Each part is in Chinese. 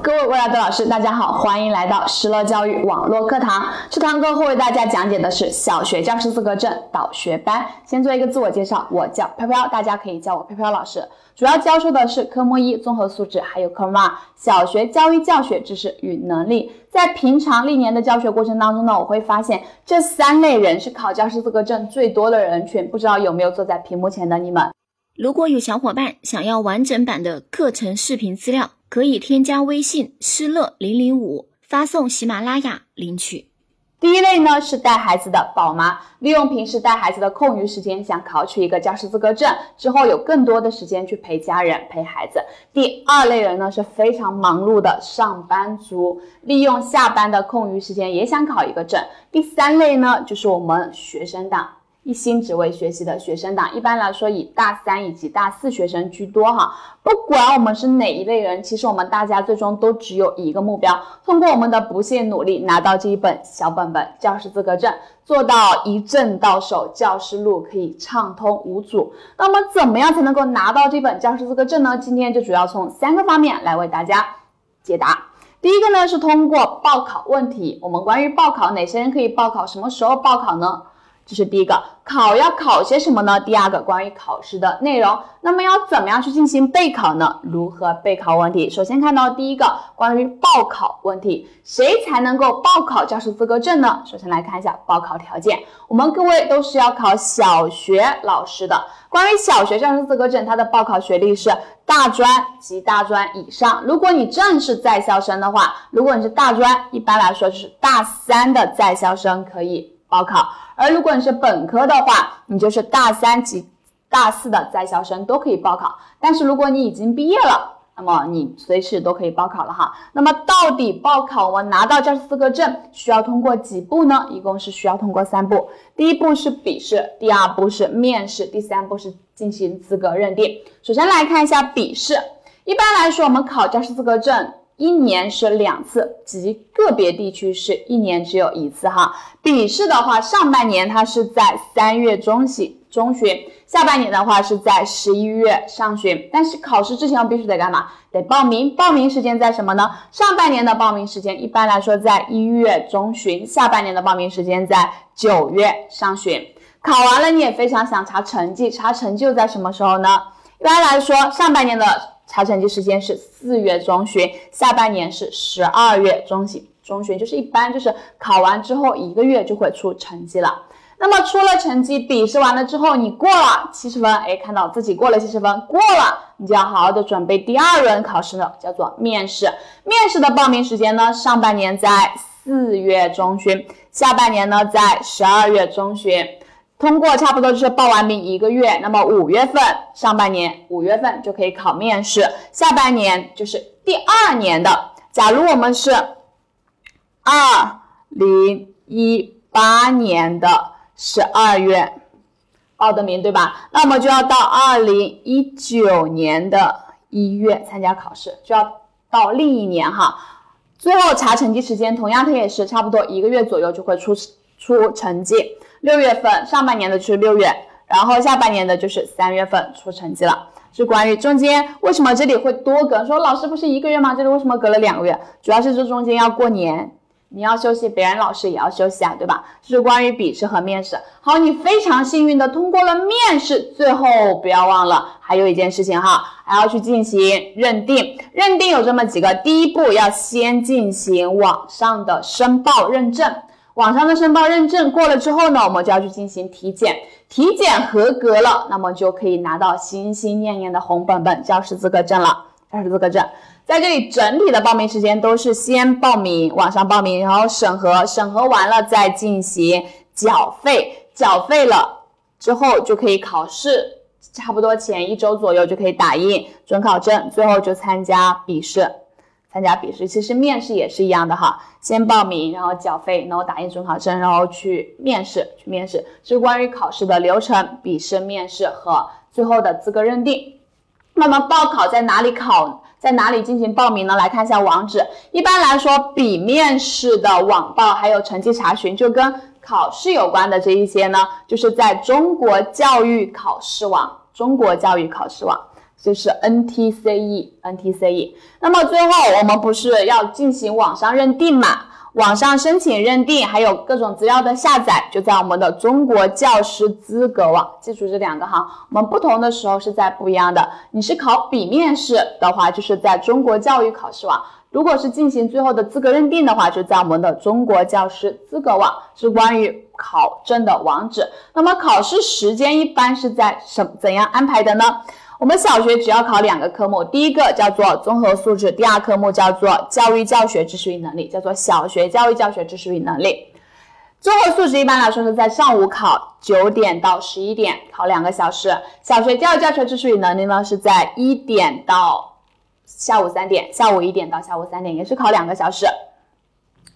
各位未来的老师，大家好，欢迎来到石乐教育网络课堂。这堂课会为大家讲解的是小学教师资格证导学班。先做一个自我介绍，我叫飘飘，大家可以叫我飘飘老师。主要教授的是科目一综合素质，还有科目二小学教育教学知识与能力。在平常历年的教学过程当中呢，我会发现这三类人是考教师资格证最多的人群。不知道有没有坐在屏幕前的你们？如果有小伙伴想要完整版的课程视频资料。可以添加微信施乐零零五，发送喜马拉雅领取。第一类呢是带孩子的宝妈，利用平时带孩子的空余时间，想考取一个教师资格证，之后有更多的时间去陪家人、陪孩子。第二类人呢是非常忙碌的上班族，利用下班的空余时间也想考一个证。第三类呢就是我们学生党。一心只为学习的学生党，一般来说以大三以及大四学生居多哈。不管我们是哪一类人，其实我们大家最终都只有一个目标：通过我们的不懈努力，拿到这一本小本本教师资格证，做到一证到手，教师路可以畅通无阻。那么，怎么样才能够拿到这本教师资格证呢？今天就主要从三个方面来为大家解答。第一个呢是通过报考问题，我们关于报考哪些人可以报考，什么时候报考呢？这是第一个，考要考些什么呢？第二个，关于考试的内容，那么要怎么样去进行备考呢？如何备考问题？首先看到第一个，关于报考问题，谁才能够报考教师资格证呢？首先来看一下报考条件，我们各位都是要考小学老师的。关于小学教师资格证，它的报考学历是大专及大专以上。如果你正是在校生的话，如果你是大专，一般来说就是大三的在校生可以。报考，而如果你是本科的话，你就是大三及大四的在校生都可以报考。但是如果你已经毕业了，那么你随时都可以报考了哈。那么到底报考我们拿到教师资格证需要通过几步呢？一共是需要通过三步。第一步是笔试，第二步是面试，第三步是进行资格认定。首先来看一下笔试，一般来说我们考教师资格证。一年是两次，及个别地区是一年只有一次哈。笔试的话，上半年它是在三月中旬，中旬，下半年的话是在十一月上旬。但是考试之前必须得干嘛？得报名。报名时间在什么呢？上半年的报名时间一般来说在一月中旬，下半年的报名时间在九月上旬。考完了你也非常想查成绩，查成绩在什么时候呢？一般来说，上半年的。查成绩时间是四月中旬，下半年是十二月中旬。中旬就是一般就是考完之后一个月就会出成绩了。那么出了成绩，笔试完了之后，你过了七十分，哎，看到自己过了七十分，过了，你就要好好的准备第二轮考试了，叫做面试。面试的报名时间呢，上半年在四月中旬，下半年呢在十二月中旬。通过差不多就是报完名一个月，那么五月份上半年五月份就可以考面试，下半年就是第二年的。假如我们是二零一八年的十二月报的名，对吧？那么就要到二零一九年的一月参加考试，就要到另一年哈。最后查成绩时间，同样它也是差不多一个月左右就会出出成绩。六月份上半年的就是六月，然后下半年的就是三月份出成绩了。是关于中间为什么这里会多隔？说老师不是一个月吗？这里为什么隔了两个月？主要是这中间要过年，你要休息，别人老师也要休息啊，对吧？这是关于笔试和面试。好，你非常幸运的通过了面试，最后不要忘了还有一件事情哈，还要去进行认定。认定有这么几个，第一步要先进行网上的申报认证。网上的申报认证过了之后呢，我们就要去进行体检，体检合格了，那么就可以拿到心心念念的红本本教师资格证了。教师资格证在这里整体的报名时间都是先报名，网上报名，然后审核，审核完了再进行缴费，缴费了之后就可以考试，差不多前一周左右就可以打印准考证，最后就参加笔试。参加笔试，其实面试也是一样的哈，先报名，然后缴费，然后打印准考证，然后去面试，去面试，是关于考试的流程，笔试、面试和最后的资格认定。那么报考在哪里考，在哪里进行报名呢？来看一下网址。一般来说，笔面试的网报还有成绩查询，就跟考试有关的这一些呢，就是在中国教育考试网，中国教育考试网。就是 NTCE，NTCE。那么最后我们不是要进行网上认定嘛？网上申请认定，还有各种资料的下载，就在我们的中国教师资格网。记住这两个哈，我们不同的时候是在不一样的。你是考笔面试的话，就是在中国教育考试网；如果是进行最后的资格认定的话，就在我们的中国教师资格网，是关于考证的网址。那么考试时间一般是在什怎样安排的呢？我们小学只要考两个科目，第一个叫做综合素质，第二科目叫做教育教学知识与能力，叫做小学教育教学知识与能力。综合素质一般来说是在上午考九点到十一点，考两个小时；小学教育教学知识与能力呢是在一点到下午三点，下午一点到下午三点也是考两个小时。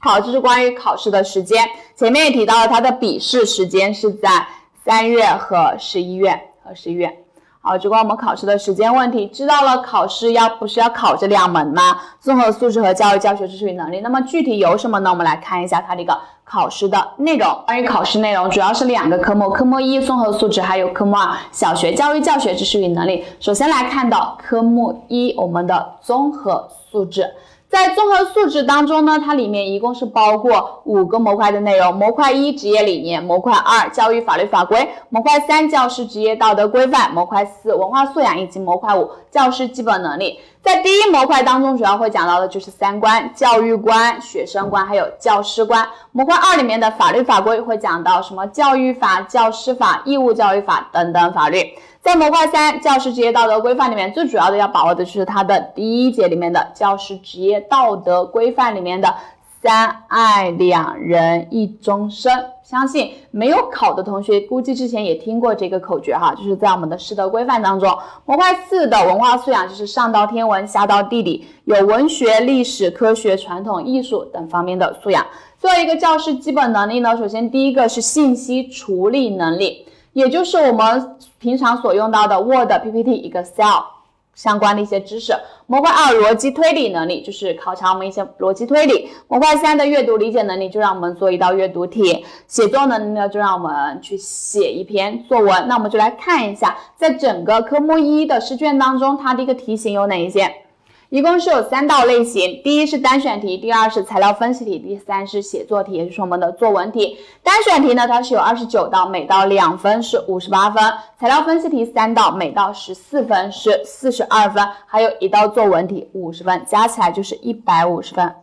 好，这是关于考试的时间。前面也提到了，它的笔试时间是在三月和十一月和十一月。好，只关我们考试的时间问题，知道了。考试要不是要考这两门吗？综合素质和教育教学知识与能力。那么具体有什么呢？我们来看一下它这个考试的内容。关于考试内容，主要是两个科目，科目一综合素质，还有科目二小学教育教学知识与能力。首先来看到科目一，我们的综合素质。在综合素质当中呢，它里面一共是包括五个模块的内容：模块一职业理念，模块二教育法律法规，模块三教师职业道德规范，模块四文化素养，以及模块五教师基本能力。在第一模块当中，主要会讲到的就是三观：教育观、学生观，还有教师观。模块二里面的法律法规会讲到什么教育法、教师法、义务教育法等等法律。在模块三教师职业道德规范里面，最主要的要把握的就是它的第一节里面的教师职业道德规范里面的三爱两人一终身。相信没有考的同学，估计之前也听过这个口诀哈，就是在我们的师德规范当中。模块四的文化素养就是上到天文，下到地理，有文学、历史、科学、传统艺术等方面的素养。作为一个教师基本能力呢，首先第一个是信息处理能力。也就是我们平常所用到的 Word、PPT、Excel 相关的一些知识。模块二逻辑推理能力就是考察我们一些逻辑推理。模块三的阅读理解能力就让我们做一道阅读题。写作能力呢就让我们去写一篇作文。那我们就来看一下，在整个科目一的试卷当中，它的一个题型有哪一些？一共是有三道类型，第一是单选题，第二是材料分析题，第三是写作题，也就是我们的作文题。单选题呢，它是有二十九道，每道两分是五十八分；材料分析题三道，每道十四分是四十二分；还有一道作文题五十分，加起来就是一百五十分，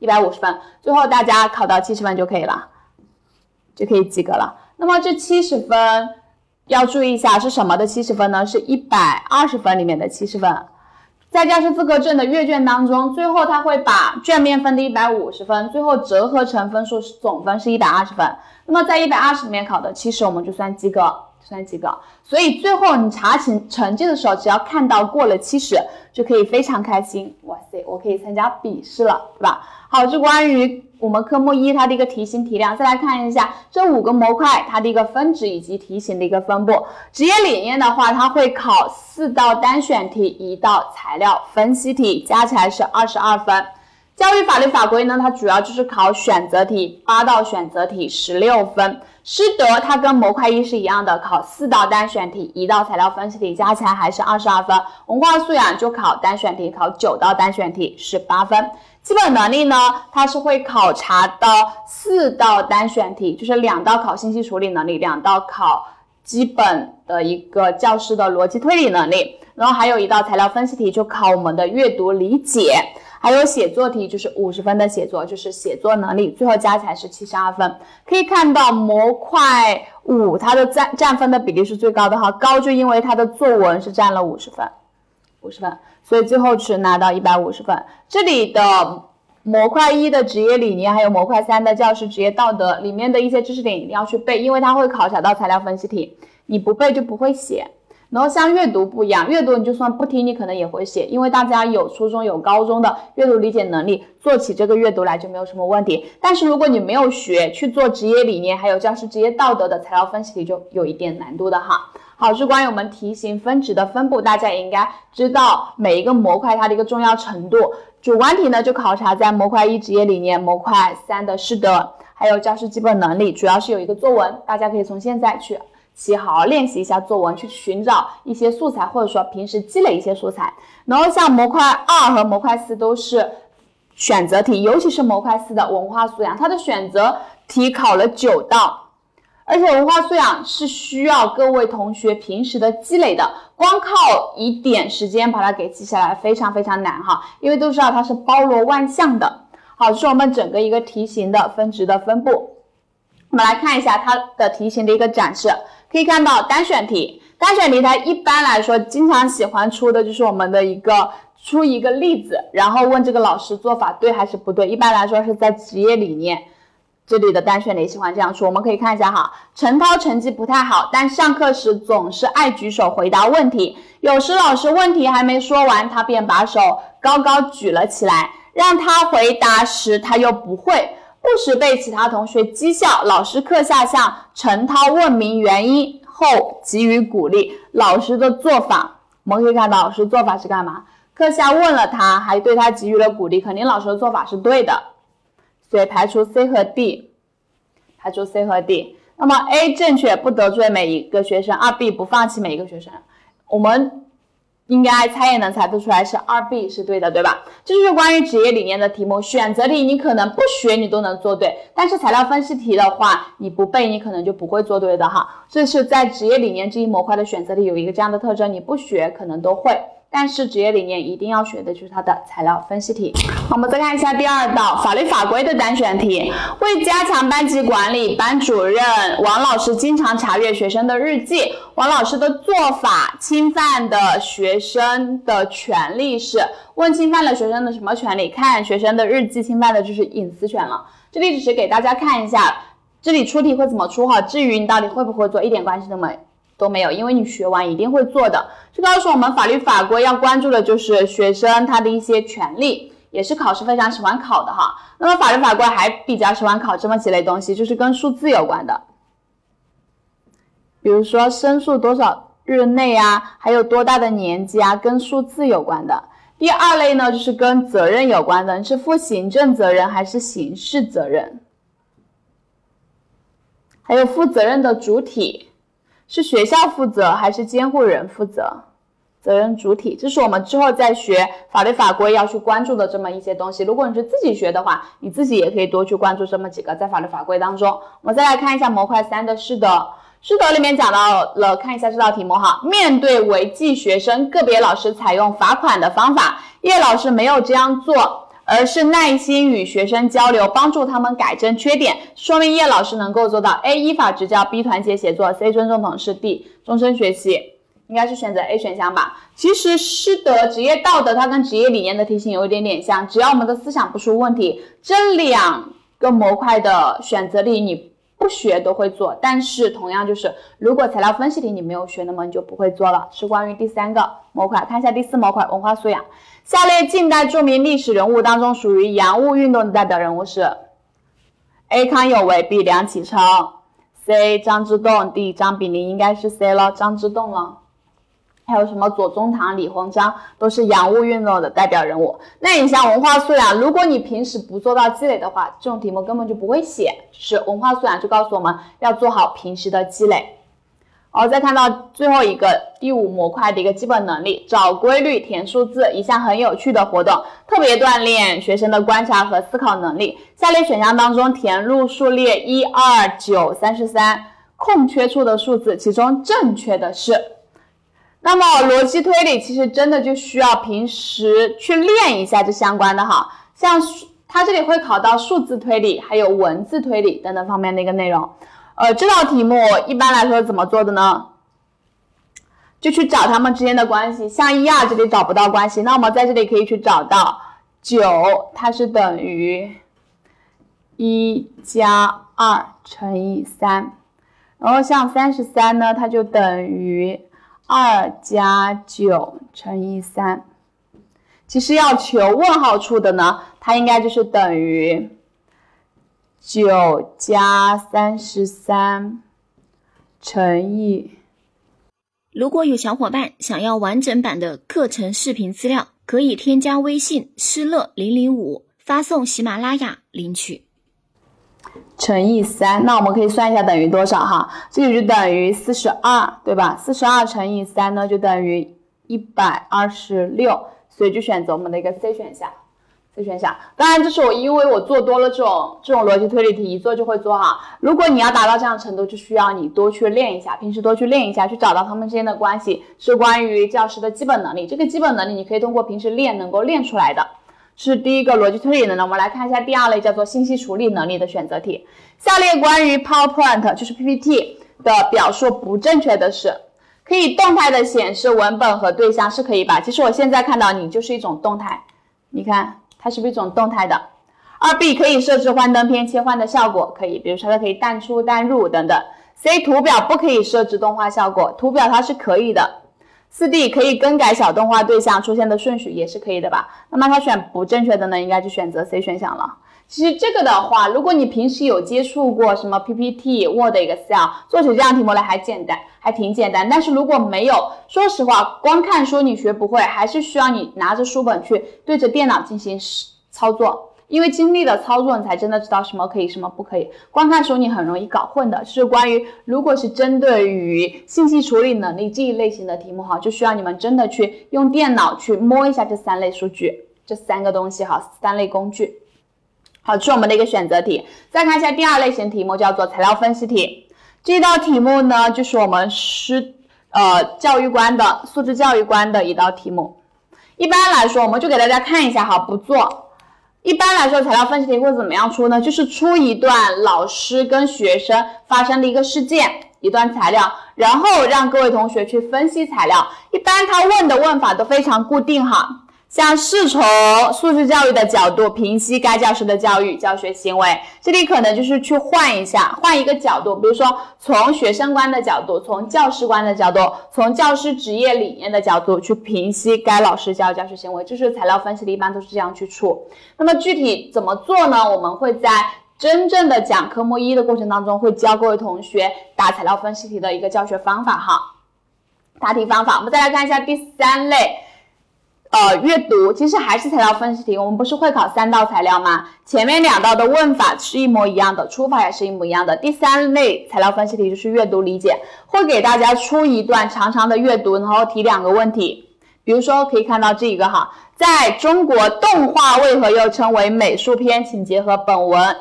一百五十分。最后大家考到七十分就可以了，就可以及格了。那么这七十分要注意一下是什么的七十分呢？是一百二十分里面的七十分。在教师资格证的阅卷当中，最后他会把卷面分的一百五十分，最后折合成分数，总分是一百二十分。那么在一百二十里面考的七十，我们就算及格，算及格。所以最后你查成成绩的时候，只要看到过了七十，就可以非常开心。哇塞，我可以参加笔试了，对吧？好，这关于。我们科目一它的一个题型题量，再来看一下这五个模块它的一个分值以及题型的一个分布。职业理念的话，它会考四道单选题，一道材料分析题，加起来是二十二分。教育法律法规呢，它主要就是考选择题，八道选择题十六分。师德它跟模块一是一样的，考四道单选题，一道材料分析题，加起来还是二十二分。文化素养就考单选题，考九道单选题十八分。基本能力呢，它是会考察到四道单选题，就是两道考信息处理能力，两道考基本的一个教师的逻辑推理能力，然后还有一道材料分析题，就考我们的阅读理解，还有写作题，就是五十分的写作，就是写作能力，最后加起来是七十二分。可以看到模块五它的占占分的比例是最高的哈，高就因为它的作文是占了五十分，五十分。所以最后只拿到一百五十分。这里的模块一的职业理念，还有模块三的教师职业道德里面的一些知识点一定要去背，因为它会考察到材料分析题，你不背就不会写。然后像阅读不一样，阅读你就算不听，你可能也会写，因为大家有初中有高中的阅读理解能力，做起这个阅读来就没有什么问题。但是如果你没有学去做职业理念，还有教师职业道德的材料分析题，就有一点难度的哈。好，是关于我们题型分值的分布，大家也应该知道每一个模块它的一个重要程度。主观题呢，就考察在模块一职业理念，模块三的师德，还有教师基本能力，主要是有一个作文，大家可以从现在去起好好练习一下作文，去寻找一些素材，或者说平时积累一些素材。然后像模块二和模块四都是选择题，尤其是模块四的文化素养，它的选择题考了九道。而且文化素养是需要各位同学平时的积累的，光靠一点时间把它给记下来非常非常难哈，因为都知道它是包罗万象的。好，这是我们整个一个题型的分值的分布。我们来看一下它的题型的一个展示，可以看到单选题，单选题它一般来说经常喜欢出的就是我们的一个出一个例子，然后问这个老师做法对还是不对。一般来说是在职业理念。这里的单选题喜欢这样说，我们可以看一下哈。陈涛成绩不太好，但上课时总是爱举手回答问题。有时老师问题还没说完，他便把手高高举了起来，让他回答时他又不会，不时被其他同学讥笑。老师课下向陈涛问明原因后给予鼓励。老师的做法，我们可以看到老师做法是干嘛？课下问了他，还对他给予了鼓励，肯定老师的做法是对的。所以排除 C 和 D，排除 C 和 D。那么 A 正确，不得罪每一个学生；二 B 不放弃每一个学生。我们应该猜也能猜得出来，是二 B 是对的，对吧？这就是关于职业理念的题目。选择题你可能不学你都能做对，但是材料分析题的话，你不背你可能就不会做对的哈。这是在职业理念这一模块的选择题有一个这样的特征，你不学可能都会。但是职业理念一定要学的就是它的材料分析题。我们再看一下第二道法律法规的单选题。为加强班级管理，班主任王老师经常查阅学生的日记。王老师的做法侵犯的学生的权利是？问侵犯了学生的什么权利？看学生的日记，侵犯的就是隐私权了。这里只是给大家看一下，这里出题会怎么出哈？至于你到底会不会做，一点关系都没。都没有，因为你学完一定会做的。这告诉我们，法律法规要关注的就是学生他的一些权利，也是考试非常喜欢考的哈。那么法律法规还比较喜欢考这么几类东西，就是跟数字有关的，比如说申诉多少日内啊，还有多大的年纪啊，跟数字有关的。第二类呢，就是跟责任有关的，你是负行政责任还是刑事责任？还有负责任的主体。是学校负责还是监护人负责？责任主体，这是我们之后再学法律法规要去关注的这么一些东西。如果你是自己学的话，你自己也可以多去关注这么几个在法律法规当中。我们再来看一下模块三的师德，师德里面讲到了，看一下这道题目哈。面对违纪学生，个别老师采用罚款的方法，叶老师没有这样做。而是耐心与学生交流，帮助他们改正缺点，说明叶老师能够做到：A. 依法执教，B. 团结协作，C. 尊重同事，D. 终身学习。应该是选择 A 选项吧。其实师德、职业道德，它跟职业理念的题型有一点点像，只要我们的思想不出问题，这两个模块的选择题你不学都会做。但是同样就是，如果材料分析题你没有学，那么你就不会做了。是关于第三个模块，看一下第四模块文化素养。下列近代著名历史人物当中，属于洋务运动的代表人物是：A. 康有为，B. 梁启超，C. 张之洞，D. 张炳麟。应该是 C 了，张之洞了。还有什么左宗棠、李鸿章，都是洋务运动的代表人物。那你像文化素养，如果你平时不做到积累的话，这种题目根本就不会写。是文化素养就告诉我们要做好平时的积累。好，再看到最后一个第五模块的一个基本能力，找规律、填数字，一项很有趣的活动，特别锻炼学生的观察和思考能力。下列选项当中填入数列一二九三十三空缺处的数字，其中正确的是。那么逻辑推理其实真的就需要平时去练一下这相关的哈，像它这里会考到数字推理，还有文字推理等等方面的一个内容。呃，这道题目一般来说怎么做的呢？就去找它们之间的关系，像一二这里找不到关系，那我们在这里可以去找到九，它是等于一加二乘以三，然后像三十三呢，它就等于二加九乘以三。其实要求问号处的呢，它应该就是等于。九加三十三乘以。如果有小伙伴想要完整版的课程视频资料，可以添加微信“施乐零零五”，发送喜马拉雅领取。乘以三，那我们可以算一下等于多少哈？这个就等于四十二，对吧？四十二乘以三呢，就等于一百二十六，所以就选择我们的一个 C 选项。C 选项，当然这是我因为我做多了这种这种逻辑推理题，一做就会做哈。如果你要达到这样程度，就需要你多去练一下，平时多去练一下，去找到他们之间的关系，是关于教师的基本能力。这个基本能力你可以通过平时练能够练出来的。是第一个逻辑推理的呢，我们来看一下第二类叫做信息处理能力的选择题。下列关于 PowerPoint 就是 PPT 的表述不正确的是，可以动态的显示文本和对象是可以吧？其实我现在看到你就是一种动态，你看它是不是一种动态的？二 B 可以设置幻灯片切换的效果，可以，比如说它可以淡出淡入等等。C 图表不可以设置动画效果，图表它是可以的。四 D 可以更改小动画对象出现的顺序，也是可以的吧？那么它选不正确的呢，应该就选择 C 选项了。其实这个的话，如果你平时有接触过什么 PPT、Word、Excel，做起这样题目来还简单，还挺简单。但是如果没有，说实话，光看书你学不会，还是需要你拿着书本去对着电脑进行操作。因为经历了操作，你才真的知道什么可以，什么不可以。光看书你很容易搞混的。是关于，如果是针对于信息处理能力这一类型的题目哈，就需要你们真的去用电脑去摸一下这三类数据，这三个东西哈，三类工具。好，这是我们的一个选择题。再看一下第二类型题目，叫做材料分析题。这道题目呢，就是我们师呃教育观的素质教育观的一道题目。一般来说，我们就给大家看一下哈，不做。一般来说，材料分析题会怎么样出呢？就是出一段老师跟学生发生的一个事件，一段材料，然后让各位同学去分析材料。一般他问的问法都非常固定哈。像是从素质教育的角度评析该教师的教育教学行为，这里可能就是去换一下，换一个角度，比如说从学生观的角度，从教师观的角度，从教师职业理念的角度去评析该老师教育教学行为，就是材料分析的，一般都是这样去出。那么具体怎么做呢？我们会在真正的讲科目一的过程当中，会教各位同学答材料分析题的一个教学方法哈，答题方法。我们再来看一下第三类。呃，阅读其实还是材料分析题，我们不是会考三道材料吗？前面两道的问法是一模一样的，出法也是一模一样的。第三类材料分析题就是阅读理解，会给大家出一段长长的阅读，然后提两个问题，比如说可以看到这一个哈，在中国动画为何又称为美术片？请结合本文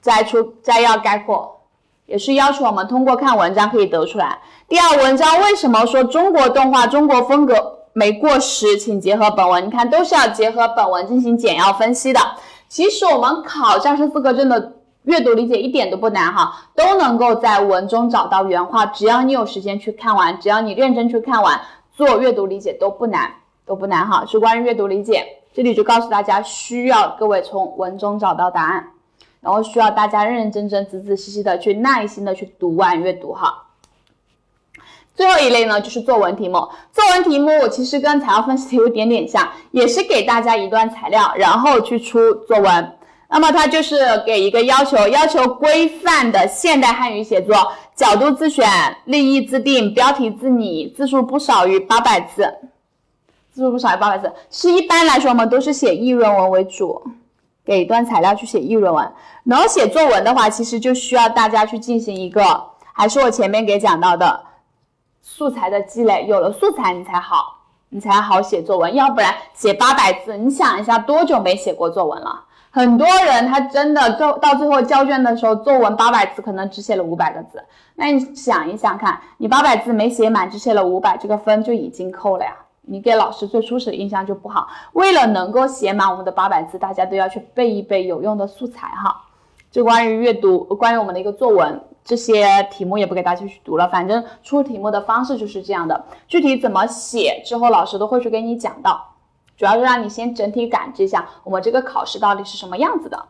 摘出摘要概括，也是要求我们通过看文章可以得出来。第二，文章为什么说中国动画中国风格？没过时，请结合本文。你看，都是要结合本文进行简要分析的。其实我们考教师资格证的阅读理解一点都不难哈，都能够在文中找到原话。只要你有时间去看完，只要你认真去看完，做阅读理解都不难，都不难哈。是关于阅读理解，这里就告诉大家，需要各位从文中找到答案，然后需要大家认认真真、仔仔细细的去耐心的去读完阅读哈。最后一类呢，就是作文题目。作文题目其实跟材料分析题有点点像，也是给大家一段材料，然后去出作文。那么它就是给一个要求，要求规范的现代汉语写作，角度自选，立意自定，标题自拟，字数不少于八百字。字数不少于八百字，是一般来说我们都是写议论文为主，给一段材料去写议论文。然后写作文的话，其实就需要大家去进行一个，还是我前面给讲到的。素材的积累，有了素材你才好，你才好写作文，要不然写八百字，你想一下多久没写过作文了？很多人他真的到到最后交卷的时候，作文八百字可能只写了五百个字，那你想一想看，你八百字没写满，只写了五百，这个分就已经扣了呀，你给老师最初始的印象就不好。为了能够写满我们的八百字，大家都要去背一背有用的素材哈。就关于阅读，关于我们的一个作文。这些题目也不给大家去读了，反正出题目的方式就是这样的。具体怎么写，之后老师都会去给你讲到。主要是让你先整体感知一下我们这个考试到底是什么样子的。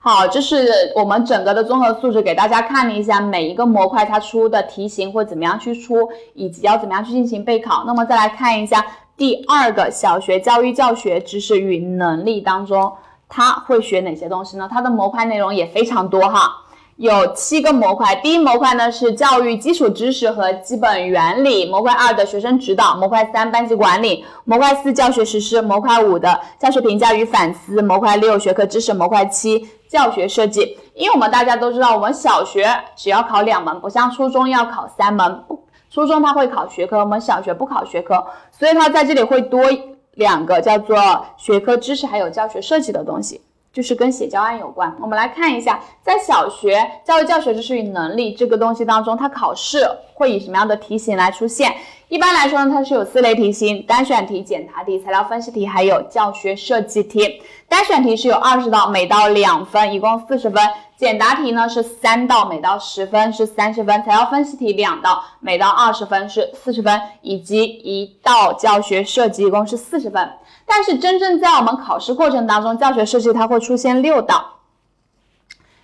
好，这是我们整个的综合素质，给大家看了一下每一个模块它出的题型会怎么样去出，以及要怎么样去进行备考。那么再来看一下第二个小学教育教学知识与能力当中。他会学哪些东西呢？它的模块内容也非常多哈，有七个模块。第一模块呢是教育基础知识和基本原理，模块二的学生指导，模块三班级管理，模块四教学实施，模块五的教学评价与反思，模块六学科知识，模块七教学设计。因为我们大家都知道，我们小学只要考两门，不像初中要考三门。初中它会考学科，我们小学不考学科，所以它在这里会多两个叫做学科知识还有教学设计的东西。就是跟写教案有关。我们来看一下，在小学教育教学知识与能力这个东西当中，它考试会以什么样的题型来出现？一般来说呢，它是有四类题型：单选题、简答题、材料分析题，还有教学设计题。单选题是有二十道，每道两分，一共四十分；简答题呢是三道，每道十分，是三十分；材料分析题两道，每道二十分，是四十分，以及一道教学设计，一共是四十分。但是真正在我们考试过程当中，教学设计它会出现六道，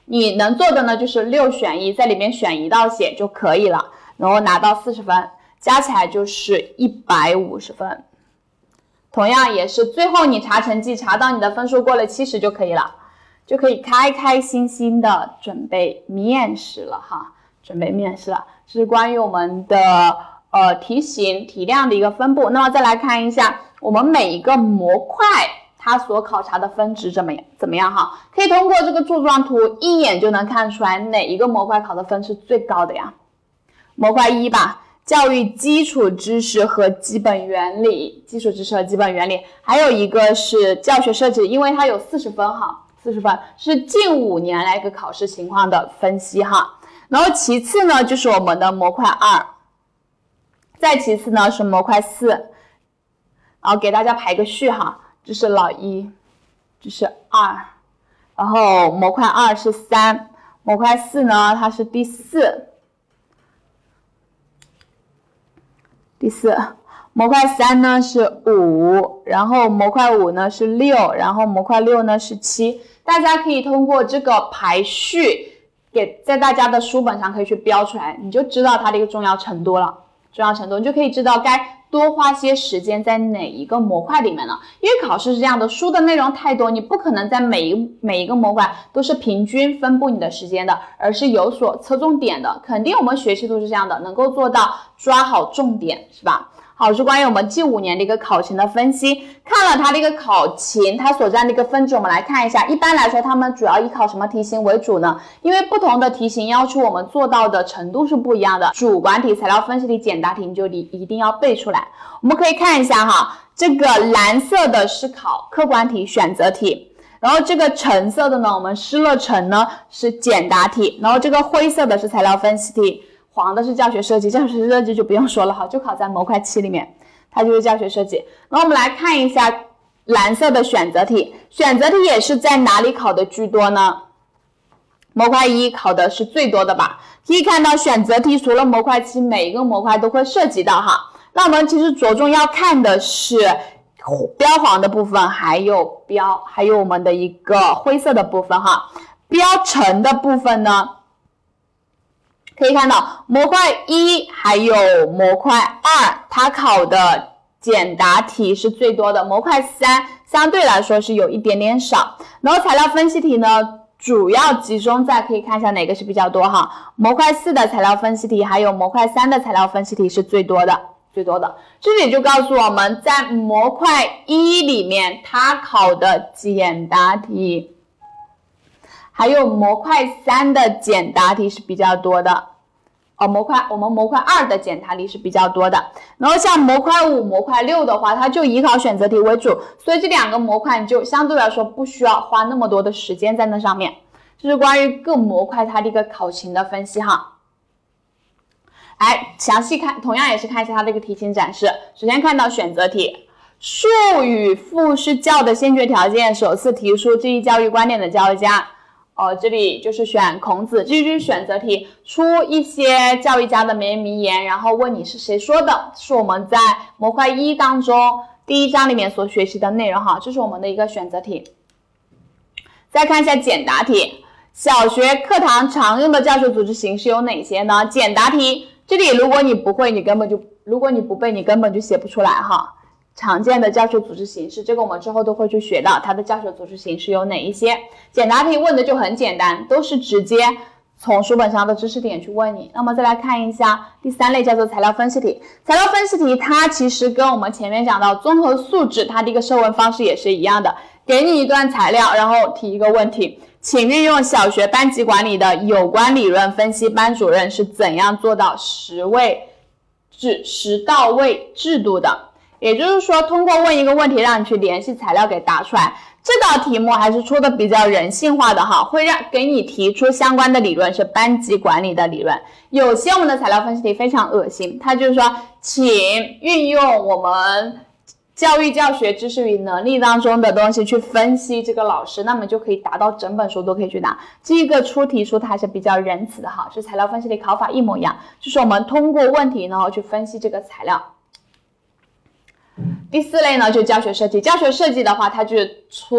你能做的呢就是六选一，在里面选一道写就可以了，然后拿到四十分，加起来就是一百五十分。同样也是最后你查成绩，查到你的分数过了七十就可以了，就可以开开心心的准备面试了哈，准备面试了。这是关于我们的呃题型题量的一个分布。那么再来看一下。我们每一个模块，它所考察的分值怎么样？怎么样哈？可以通过这个柱状图一眼就能看出来哪一个模块考的分是最高的呀？模块一吧，教育基础知识和基本原理，基础知识和基本原理，还有一个是教学设计，因为它有四十分哈，四十分是近五年来一个考试情况的分析哈。然后其次呢，就是我们的模块二，再其次呢是模块四。然后给大家排个序哈，这是老一，这是二，然后模块二是三，模块四呢它是第四，第四，模块三呢是五，然后模块五呢是六，然后模块六呢是七。大家可以通过这个排序，给在大家的书本上可以去标出来，你就知道它的一个重要程度了，重要程度你就可以知道该。多花些时间在哪一个模块里面了？因为考试是这样的，书的内容太多，你不可能在每一每一个模块都是平均分布你的时间的，而是有所侧重点的。肯定我们学习都是这样的，能够做到抓好重点，是吧？好，是关于我们近五年的一个考勤的分析。看了它的一个考勤，它所占的一个分值，我们来看一下。一般来说，他们主要以考什么题型为主呢？因为不同的题型要求我们做到的程度是不一样的。主观题、材料分析题、简答题，你就一一定要背出来。我们可以看一下哈，这个蓝色的是考客观题、选择题，然后这个橙色的呢，我们施了橙呢是简答题，然后这个灰色的是材料分析题。黄的是教学设计，教学设计就不用说了哈，就考在模块七里面，它就是教学设计。那我们来看一下蓝色的选择题，选择题也是在哪里考的居多呢？模块一考的是最多的吧？可以看到选择题除了模块七，每一个模块都会涉及到哈。那我们其实着重要看的是标黄的部分，还有标，还有我们的一个灰色的部分哈。标橙的部分呢？可以看到模块一还有模块二，它考的简答题是最多的。模块三相对来说是有一点点少。然后材料分析题呢，主要集中在可以看一下哪个是比较多哈。模块四的材料分析题，还有模块三的材料分析题是最多的，最多的。这里就告诉我们在模块一里面，它考的简答题。还有模块三的简答题是比较多的，哦，模块我们模块二的简答题是比较多的。然后像模块五、模块六的话，它就以考选择题为主，所以这两个模块你就相对来说不需要花那么多的时间在那上面。这是关于各模块它的一个考勤的分析哈。来详细看，同样也是看一下它的一个题型展示。首先看到选择题，数与复是教的先决条件，首次提出这一教育观点的教育家。哦，这里就是选孔子，这就是选择题，出一些教育家的名人名言，然后问你是谁说的，是我们在模块一当中第一章里面所学习的内容哈，这是我们的一个选择题。再看一下简答题，小学课堂常用的教学组织形式有哪些呢？简答题这里如果你不会，你根本就如果你不背，你根本就写不出来哈。常见的教学组织形式，这个我们之后都会去学到，它的教学组织形式有哪一些？简答题问的就很简单，都是直接从书本上的知识点去问你。那么再来看一下第三类，叫做材料分析题。材料分析题它其实跟我们前面讲到综合素质，它的一个设问方式也是一样的，给你一段材料，然后提一个问题，请运用小学班级管理的有关理论分析班主任是怎样做到十位制、十到位制度的。也就是说，通过问一个问题，让你去联系材料给答出来。这道题目还是出的比较人性化的哈，会让给你提出相关的理论，是班级管理的理论。有些我们的材料分析题非常恶心，它就是说，请运用我们教育教学知识与能力当中的东西去分析这个老师，那么就可以达到整本书都可以去答。这个出题出它还是比较仁慈的哈，是材料分析题考法一模一样，就是我们通过问题然后去分析这个材料。第四类呢，就教学设计。教学设计的话，它就出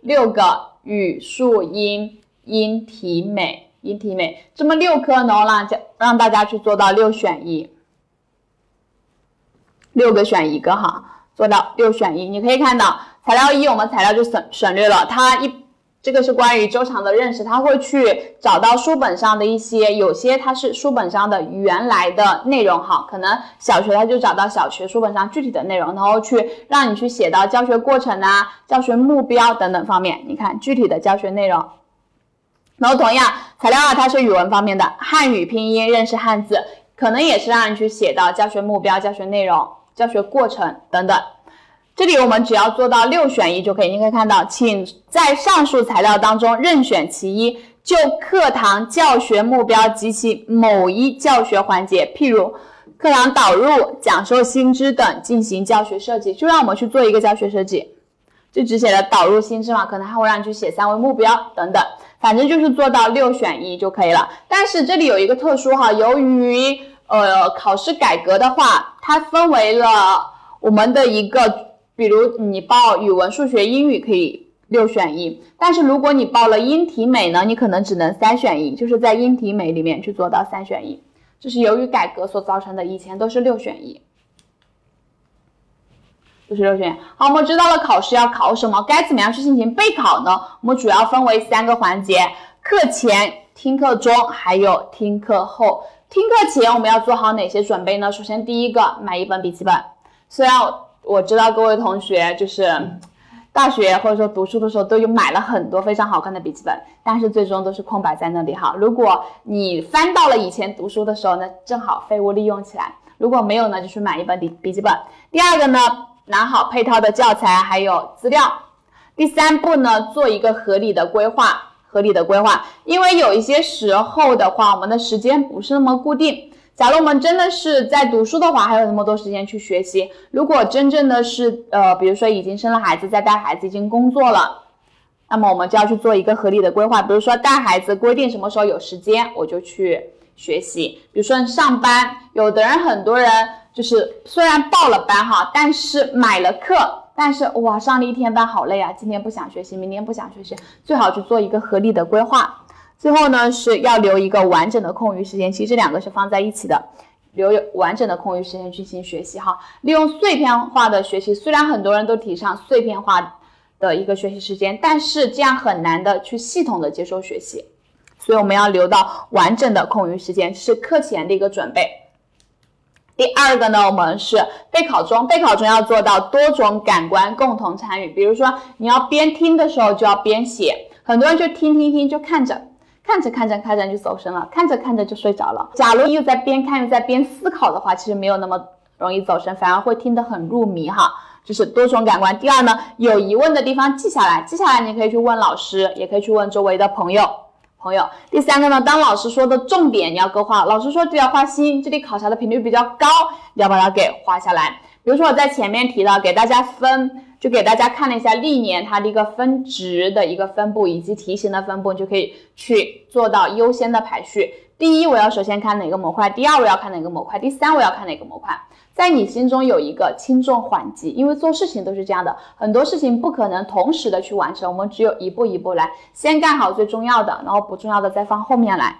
六个语数英音体美音体美这么六科呢，让教让大家去做到六选一，六个选一个哈，做到六选一。你可以看到材料一，我们材料就省省略了，它一。这个是关于周长的认识，他会去找到书本上的一些，有些它是书本上的原来的内容哈，可能小学他就找到小学书本上具体的内容，然后去让你去写到教学过程啊、教学目标等等方面。你看具体的教学内容，然后同样材料二它是语文方面的，汉语拼音认识汉字，可能也是让你去写到教学目标、教学内容、教学过程等等。这里我们只要做到六选一就可以。你可以看到，请在上述材料当中任选其一，就课堂教学目标及其某一教学环节，譬如课堂导入、讲授新知等进行教学设计，就让我们去做一个教学设计。就只写了导入新知嘛，可能还会让你去写三维目标等等，反正就是做到六选一就可以了。但是这里有一个特殊哈，由于呃考试改革的话，它分为了我们的一个。比如你报语文、数学、英语可以六选一，但是如果你报了英体美呢，你可能只能三选一，就是在英体美里面去做到三选一，这是由于改革所造成的，以前都是六选一，都是六选一。好，我们知道了考试要考什么，该怎么样去进行备考呢？我们主要分为三个环节：课前、听课中，还有听课后。听课前我们要做好哪些准备呢？首先第一个，买一本笔记本，虽然。我知道各位同学就是大学或者说读书的时候都有买了很多非常好看的笔记本，但是最终都是空白在那里哈。如果你翻到了以前读书的时候呢，正好废物利用起来；如果没有呢，就去买一本笔笔记本。第二个呢，拿好配套的教材还有资料。第三步呢，做一个合理的规划，合理的规划，因为有一些时候的话，我们的时间不是那么固定。假如我们真的是在读书的话，还有那么多时间去学习。如果真正的是呃，比如说已经生了孩子，在带孩子，已经工作了，那么我们就要去做一个合理的规划。比如说带孩子，规定什么时候有时间，我就去学习。比如说上班，有的人很多人就是虽然报了班哈，但是买了课，但是哇，上了一天班好累啊，今天不想学习，明天不想学习，最好去做一个合理的规划。最后呢，是要留一个完整的空余时间，其实这两个是放在一起的，留有完整的空余时间进行学习哈。利用碎片化的学习，虽然很多人都提倡碎片化的一个学习时间，但是这样很难的去系统的接受学习，所以我们要留到完整的空余时间，是课前的一个准备。第二个呢，我们是备考中，备考中要做到多种感官共同参与，比如说你要边听的时候就要边写，很多人就听听听就看着。看着看着看着就走神了，看着看着就睡着了。假如又在边看又在边思考的话，其实没有那么容易走神，反而会听得很入迷哈。就是多种感官。第二呢，有疑问的地方记下来，记下来你可以去问老师，也可以去问周围的朋友。朋友。第三个呢，当老师说的重点你要勾画，老师说这要画心，这里考察的频率比较高，要把它给画下来。比如说我在前面提到，给大家分。就给大家看了一下历年它的一个分值的一个分布，以及题型的分布，就可以去做到优先的排序。第一，我要首先看哪个模块；第二，我要看哪个模块；第三，我要看哪个模块。在你心中有一个轻重缓急，因为做事情都是这样的，很多事情不可能同时的去完成，我们只有一步一步来，先干好最重要的，然后不重要的再放后面来。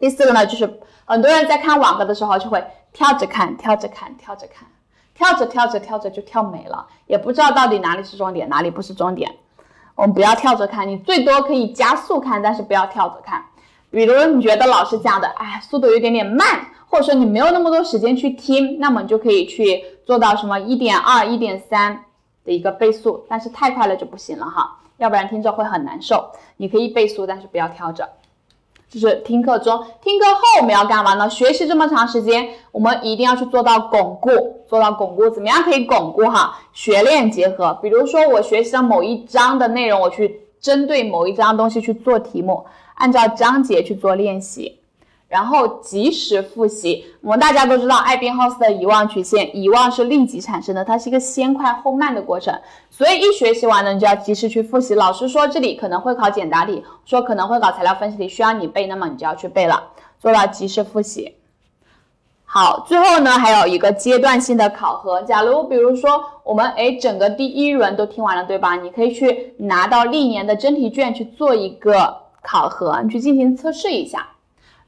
第四个呢，就是很多人在看网课的时候就会跳着看，跳着看，跳着看。跳着跳着跳着就跳没了，也不知道到底哪里是终点，哪里不是终点。我们不要跳着看，你最多可以加速看，但是不要跳着看。比如你觉得老师讲的，哎，速度有点点慢，或者说你没有那么多时间去听，那么你就可以去做到什么一点二、一点三的一个倍速，但是太快了就不行了哈，要不然听着会很难受。你可以倍速，但是不要跳着。就是听课中，听课后我们要干嘛呢？学习这么长时间，我们一定要去做到巩固，做到巩固。怎么样可以巩固哈？学练结合。比如说我学习了某一章的内容，我去针对某一章东西去做题目，按照章节去做练习。然后及时复习，我们大家都知道艾宾浩斯的遗忘曲线，遗忘是立即产生的，它是一个先快后慢的过程，所以一学习完了，你就要及时去复习。老师说这里可能会考简答题，说可能会考材料分析题，需要你背，那么你就要去背了，做到及时复习。好，最后呢还有一个阶段性的考核，假如比如说我们哎整个第一轮都听完了，对吧？你可以去拿到历年的真题卷去做一个考核，你去进行测试一下。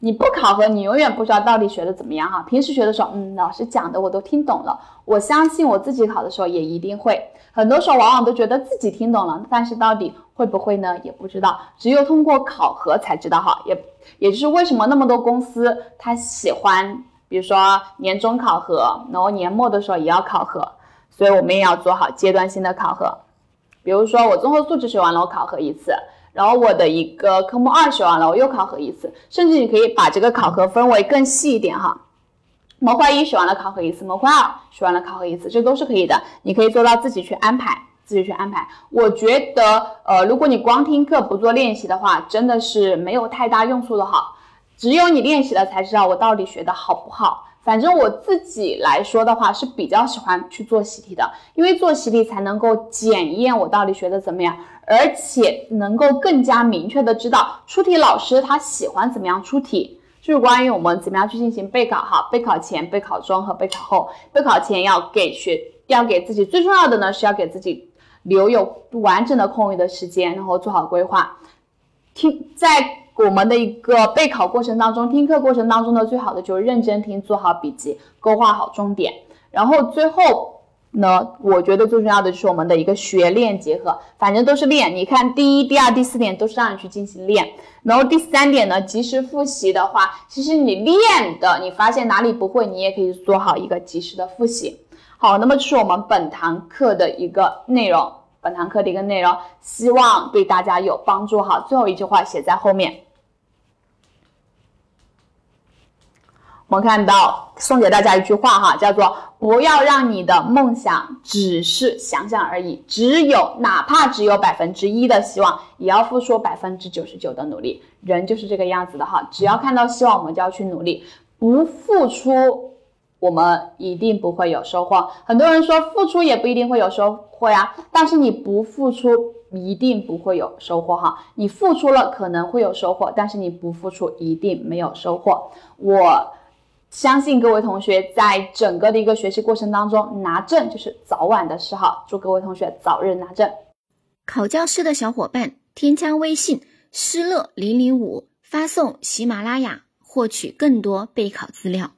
你不考核，你永远不知道到底学的怎么样哈。平时学的时候，嗯，老师讲的我都听懂了，我相信我自己考的时候也一定会。很多时候往往都觉得自己听懂了，但是到底会不会呢？也不知道，只有通过考核才知道哈。也也就是为什么那么多公司他喜欢，比如说年终考核，然后年末的时候也要考核，所以我们也要做好阶段性的考核。比如说我综合素质学完了，我考核一次。然后我的一个科目二学完了，我又考核一次，甚至你可以把这个考核分为更细一点哈。模块一学完了考核一次，模块二学完了考核一次，这都是可以的。你可以做到自己去安排，自己去安排。我觉得，呃，如果你光听课不做练习的话，真的是没有太大用处的哈。只有你练习了才知道我到底学的好不好。反正我自己来说的话，是比较喜欢去做习题的，因为做习题才能够检验我到底学的怎么样。而且能够更加明确的知道出题老师他喜欢怎么样出题，就是关于我们怎么样去进行备考哈，备考前、备考中和备考后。备考前要给学，要给自己最重要的呢是要给自己留有完整的空余的时间，然后做好规划。听在我们的一个备考过程当中，听课过程当中呢，最好的就是认真听，做好笔记，勾画好重点，然后最后。呢我觉得最重要的就是我们的一个学练结合，反正都是练。你看第一、第二、第四点都是让你去进行练，然后第三点呢，及时复习的话，其实你练的，你发现哪里不会，你也可以做好一个及时的复习。好，那么这是我们本堂课的一个内容，本堂课的一个内容，希望对大家有帮助。哈，最后一句话写在后面。我们看到送给大家一句话哈，叫做不要让你的梦想只是想想而已，只有哪怕只有百分之一的希望，也要付出百分之九十九的努力。人就是这个样子的哈，只要看到希望，我们就要去努力。不付出，我们一定不会有收获。很多人说付出也不一定会有收获呀，但是你不付出一定不会有收获哈。你付出了可能会有收获，但是你不付出一定没有收获。我。相信各位同学在整个的一个学习过程当中拿证就是早晚的事哈，祝各位同学早日拿证。考教师的小伙伴添加微信师乐零零五，发送喜马拉雅获取更多备考资料。